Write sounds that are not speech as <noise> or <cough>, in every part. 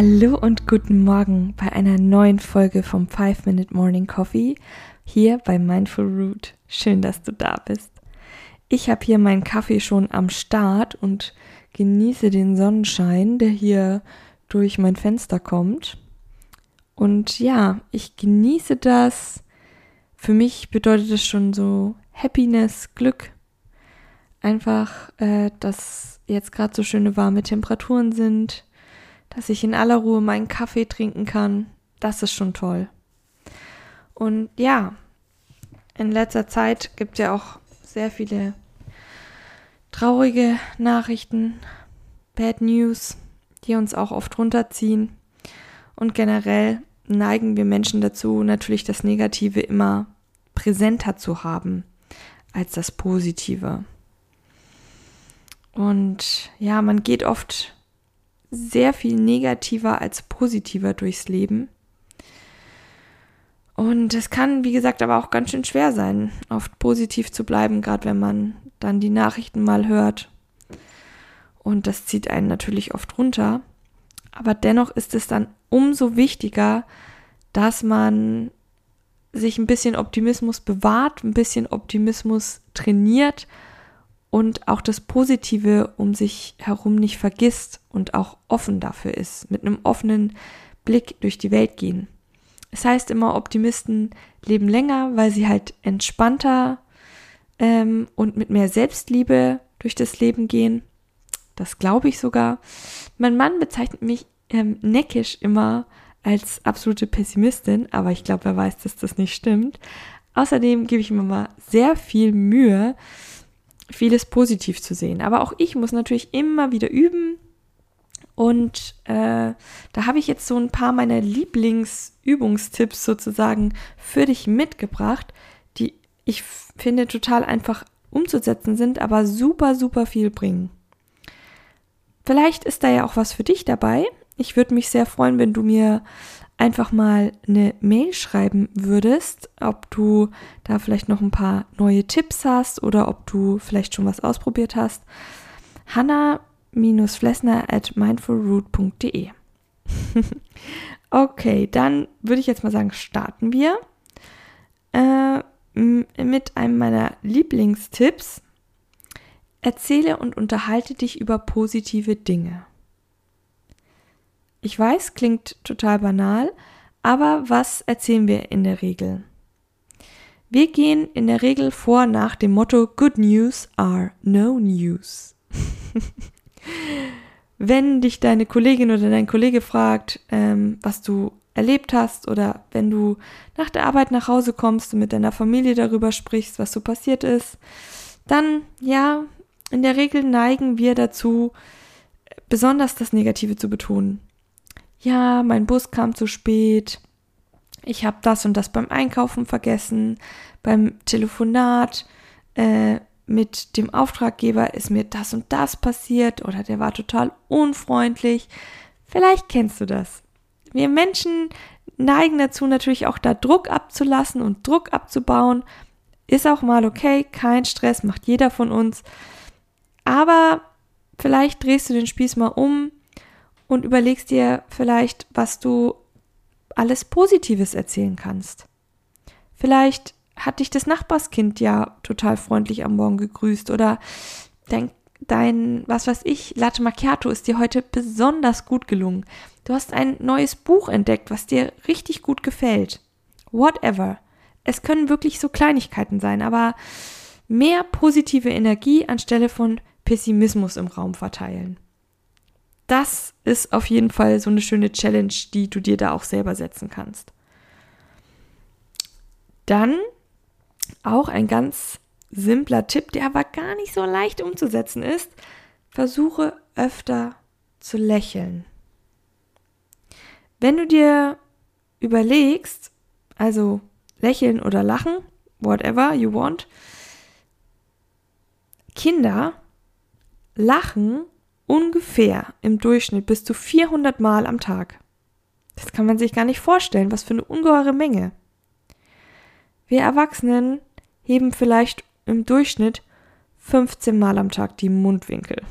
Hallo und guten Morgen bei einer neuen Folge vom 5 Minute Morning Coffee hier bei Mindful Root. Schön, dass du da bist. Ich habe hier meinen Kaffee schon am Start und genieße den Sonnenschein, der hier durch mein Fenster kommt. Und ja, ich genieße das. Für mich bedeutet es schon so Happiness, Glück. Einfach, äh, dass jetzt gerade so schöne warme Temperaturen sind, dass ich in aller Ruhe meinen Kaffee trinken kann. Das ist schon toll. Und ja, in letzter Zeit gibt es ja auch sehr viele traurige Nachrichten, Bad News, die uns auch oft runterziehen. Und generell neigen wir Menschen dazu, natürlich das Negative immer präsenter zu haben als das Positive. Und ja, man geht oft sehr viel negativer als positiver durchs Leben. Und es kann, wie gesagt, aber auch ganz schön schwer sein, oft positiv zu bleiben, gerade wenn man dann die Nachrichten mal hört. Und das zieht einen natürlich oft runter. Aber dennoch ist es dann umso wichtiger, dass man sich ein bisschen Optimismus bewahrt, ein bisschen Optimismus trainiert und auch das Positive um sich herum nicht vergisst und auch offen dafür ist, mit einem offenen Blick durch die Welt gehen. Es heißt immer, Optimisten leben länger, weil sie halt entspannter ähm, und mit mehr Selbstliebe durch das Leben gehen. Das glaube ich sogar. Mein Mann bezeichnet mich ähm, neckisch immer als absolute Pessimistin, aber ich glaube, er weiß, dass das nicht stimmt. Außerdem gebe ich mir mal sehr viel Mühe, vieles positiv zu sehen. Aber auch ich muss natürlich immer wieder üben, und äh, da habe ich jetzt so ein paar meiner Lieblingsübungstipps sozusagen für dich mitgebracht, die ich finde total einfach umzusetzen sind, aber super, super viel bringen. Vielleicht ist da ja auch was für dich dabei. Ich würde mich sehr freuen, wenn du mir einfach mal eine Mail schreiben würdest, ob du da vielleicht noch ein paar neue Tipps hast oder ob du vielleicht schon was ausprobiert hast. Hanna flessner at mindfulroot.de. <laughs> okay, dann würde ich jetzt mal sagen, starten wir äh, mit einem meiner Lieblingstipps. Erzähle und unterhalte dich über positive Dinge. Ich weiß, klingt total banal, aber was erzählen wir in der Regel? Wir gehen in der Regel vor nach dem Motto Good News are no news. <laughs> Wenn dich deine Kollegin oder dein Kollege fragt, ähm, was du erlebt hast oder wenn du nach der Arbeit nach Hause kommst und mit deiner Familie darüber sprichst, was so passiert ist, dann ja, in der Regel neigen wir dazu, besonders das Negative zu betonen. Ja, mein Bus kam zu spät. Ich habe das und das beim Einkaufen vergessen, beim Telefonat. Äh, mit dem Auftraggeber ist mir das und das passiert oder der war total unfreundlich. Vielleicht kennst du das. Wir Menschen neigen dazu natürlich auch da Druck abzulassen und Druck abzubauen. Ist auch mal okay, kein Stress, macht jeder von uns. Aber vielleicht drehst du den Spieß mal um und überlegst dir vielleicht, was du alles Positives erzählen kannst. Vielleicht hat dich das Nachbarskind ja total freundlich am Morgen gegrüßt oder dein, dein, was weiß ich, Latte Macchiato ist dir heute besonders gut gelungen. Du hast ein neues Buch entdeckt, was dir richtig gut gefällt. Whatever. Es können wirklich so Kleinigkeiten sein, aber mehr positive Energie anstelle von Pessimismus im Raum verteilen. Das ist auf jeden Fall so eine schöne Challenge, die du dir da auch selber setzen kannst. Dann auch ein ganz simpler Tipp, der aber gar nicht so leicht umzusetzen ist. Versuche öfter zu lächeln. Wenn du dir überlegst, also lächeln oder lachen, whatever you want. Kinder lachen ungefähr im Durchschnitt bis zu 400 Mal am Tag. Das kann man sich gar nicht vorstellen, was für eine ungeheure Menge. Wir Erwachsenen heben vielleicht im Durchschnitt 15 Mal am Tag die Mundwinkel.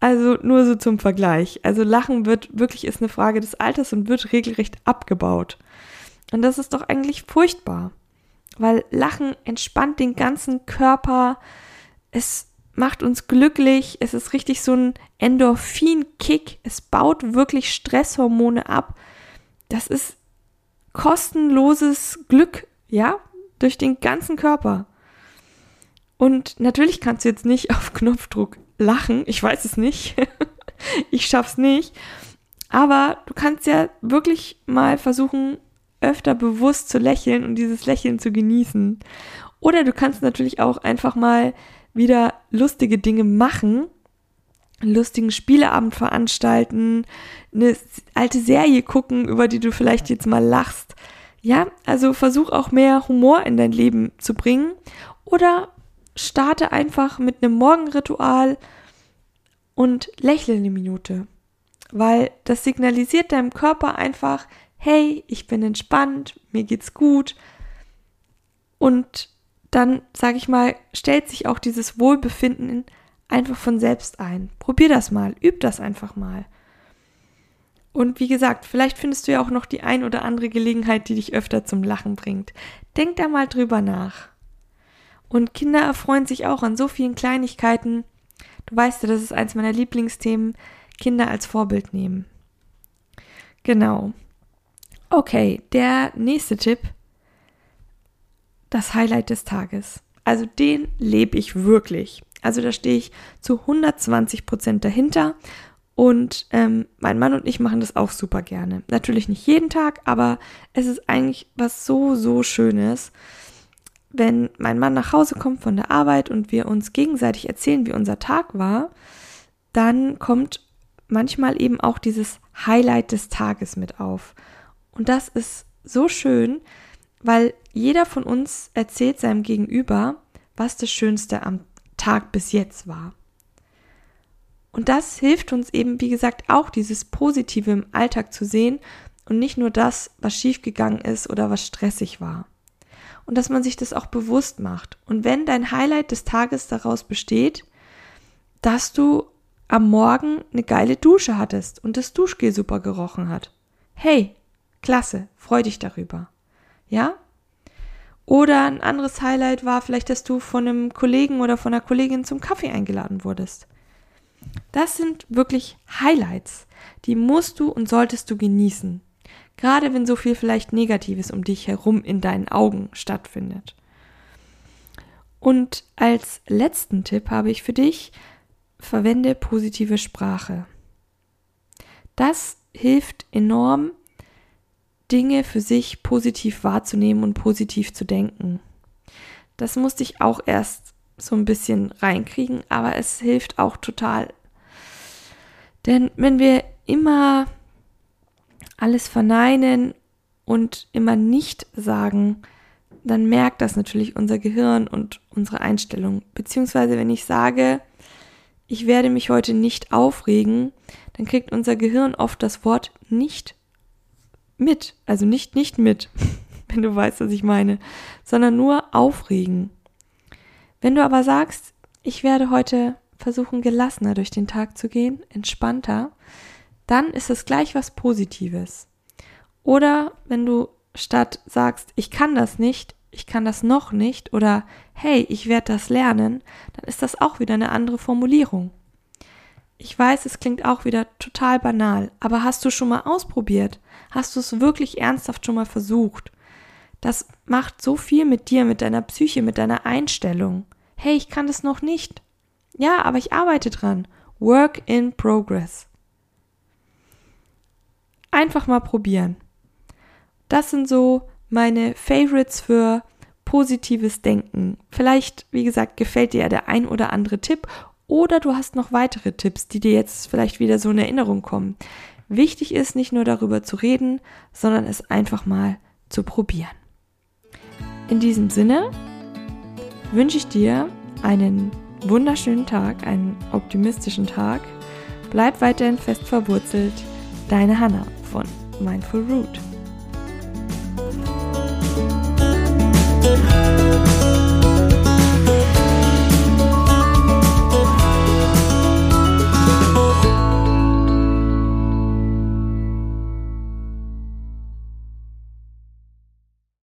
Also nur so zum Vergleich. Also Lachen wird wirklich ist eine Frage des Alters und wird regelrecht abgebaut. Und das ist doch eigentlich furchtbar, weil Lachen entspannt den ganzen Körper. Es macht uns glücklich. Es ist richtig so ein Endorphin-Kick. Es baut wirklich Stresshormone ab. Das ist kostenloses Glück, ja, durch den ganzen Körper. Und natürlich kannst du jetzt nicht <laughs> auf Knopfdruck lachen. Ich weiß es nicht. <laughs> ich schaff's nicht. Aber du kannst ja wirklich mal versuchen, öfter bewusst zu lächeln und dieses Lächeln zu genießen. Oder du kannst natürlich auch einfach mal wieder lustige Dinge machen, einen lustigen Spieleabend veranstalten, eine alte Serie gucken, über die du vielleicht jetzt mal lachst. Ja, also versuch auch mehr Humor in dein Leben zu bringen oder starte einfach mit einem Morgenritual und lächle eine Minute, weil das signalisiert deinem Körper einfach, hey, ich bin entspannt, mir geht's gut und dann, sage ich mal, stellt sich auch dieses Wohlbefinden einfach von selbst ein. Probier das mal, üb das einfach mal. Und wie gesagt, vielleicht findest du ja auch noch die ein oder andere Gelegenheit, die dich öfter zum Lachen bringt. Denk da mal drüber nach. Und Kinder erfreuen sich auch an so vielen Kleinigkeiten. Du weißt ja, das ist eins meiner Lieblingsthemen, Kinder als Vorbild nehmen. Genau. Okay, der nächste Tipp. Das Highlight des Tages. Also den lebe ich wirklich. Also da stehe ich zu 120 Prozent dahinter. Und ähm, mein Mann und ich machen das auch super gerne. Natürlich nicht jeden Tag, aber es ist eigentlich was so, so Schönes wenn mein Mann nach Hause kommt von der Arbeit und wir uns gegenseitig erzählen, wie unser Tag war, dann kommt manchmal eben auch dieses Highlight des Tages mit auf. Und das ist so schön, weil jeder von uns erzählt seinem Gegenüber, was das Schönste am Tag bis jetzt war. Und das hilft uns eben, wie gesagt, auch dieses Positive im Alltag zu sehen und nicht nur das, was schiefgegangen ist oder was stressig war und dass man sich das auch bewusst macht. Und wenn dein Highlight des Tages daraus besteht, dass du am Morgen eine geile Dusche hattest und das Duschgel super gerochen hat. Hey, klasse, freu dich darüber. Ja? Oder ein anderes Highlight war vielleicht, dass du von einem Kollegen oder von einer Kollegin zum Kaffee eingeladen wurdest. Das sind wirklich Highlights. Die musst du und solltest du genießen. Gerade wenn so viel vielleicht Negatives um dich herum in deinen Augen stattfindet. Und als letzten Tipp habe ich für dich, verwende positive Sprache. Das hilft enorm, Dinge für sich positiv wahrzunehmen und positiv zu denken. Das musste ich auch erst so ein bisschen reinkriegen, aber es hilft auch total. Denn wenn wir immer alles verneinen und immer nicht sagen, dann merkt das natürlich unser Gehirn und unsere Einstellung. Beziehungsweise wenn ich sage, ich werde mich heute nicht aufregen, dann kriegt unser Gehirn oft das Wort nicht mit. Also nicht nicht mit, <laughs> wenn du weißt, was ich meine, sondern nur aufregen. Wenn du aber sagst, ich werde heute versuchen, gelassener durch den Tag zu gehen, entspannter, dann ist es gleich was Positives. Oder wenn du statt sagst, ich kann das nicht, ich kann das noch nicht oder hey, ich werde das lernen, dann ist das auch wieder eine andere Formulierung. Ich weiß, es klingt auch wieder total banal, aber hast du schon mal ausprobiert? Hast du es wirklich ernsthaft schon mal versucht? Das macht so viel mit dir, mit deiner Psyche, mit deiner Einstellung. Hey, ich kann das noch nicht. Ja, aber ich arbeite dran. Work in progress. Einfach mal probieren. Das sind so meine Favorites für positives Denken. Vielleicht, wie gesagt, gefällt dir ja der ein oder andere Tipp oder du hast noch weitere Tipps, die dir jetzt vielleicht wieder so in Erinnerung kommen. Wichtig ist nicht nur darüber zu reden, sondern es einfach mal zu probieren. In diesem Sinne wünsche ich dir einen wunderschönen Tag, einen optimistischen Tag. Bleib weiterhin fest verwurzelt. Deine Hanna von Mindful Root.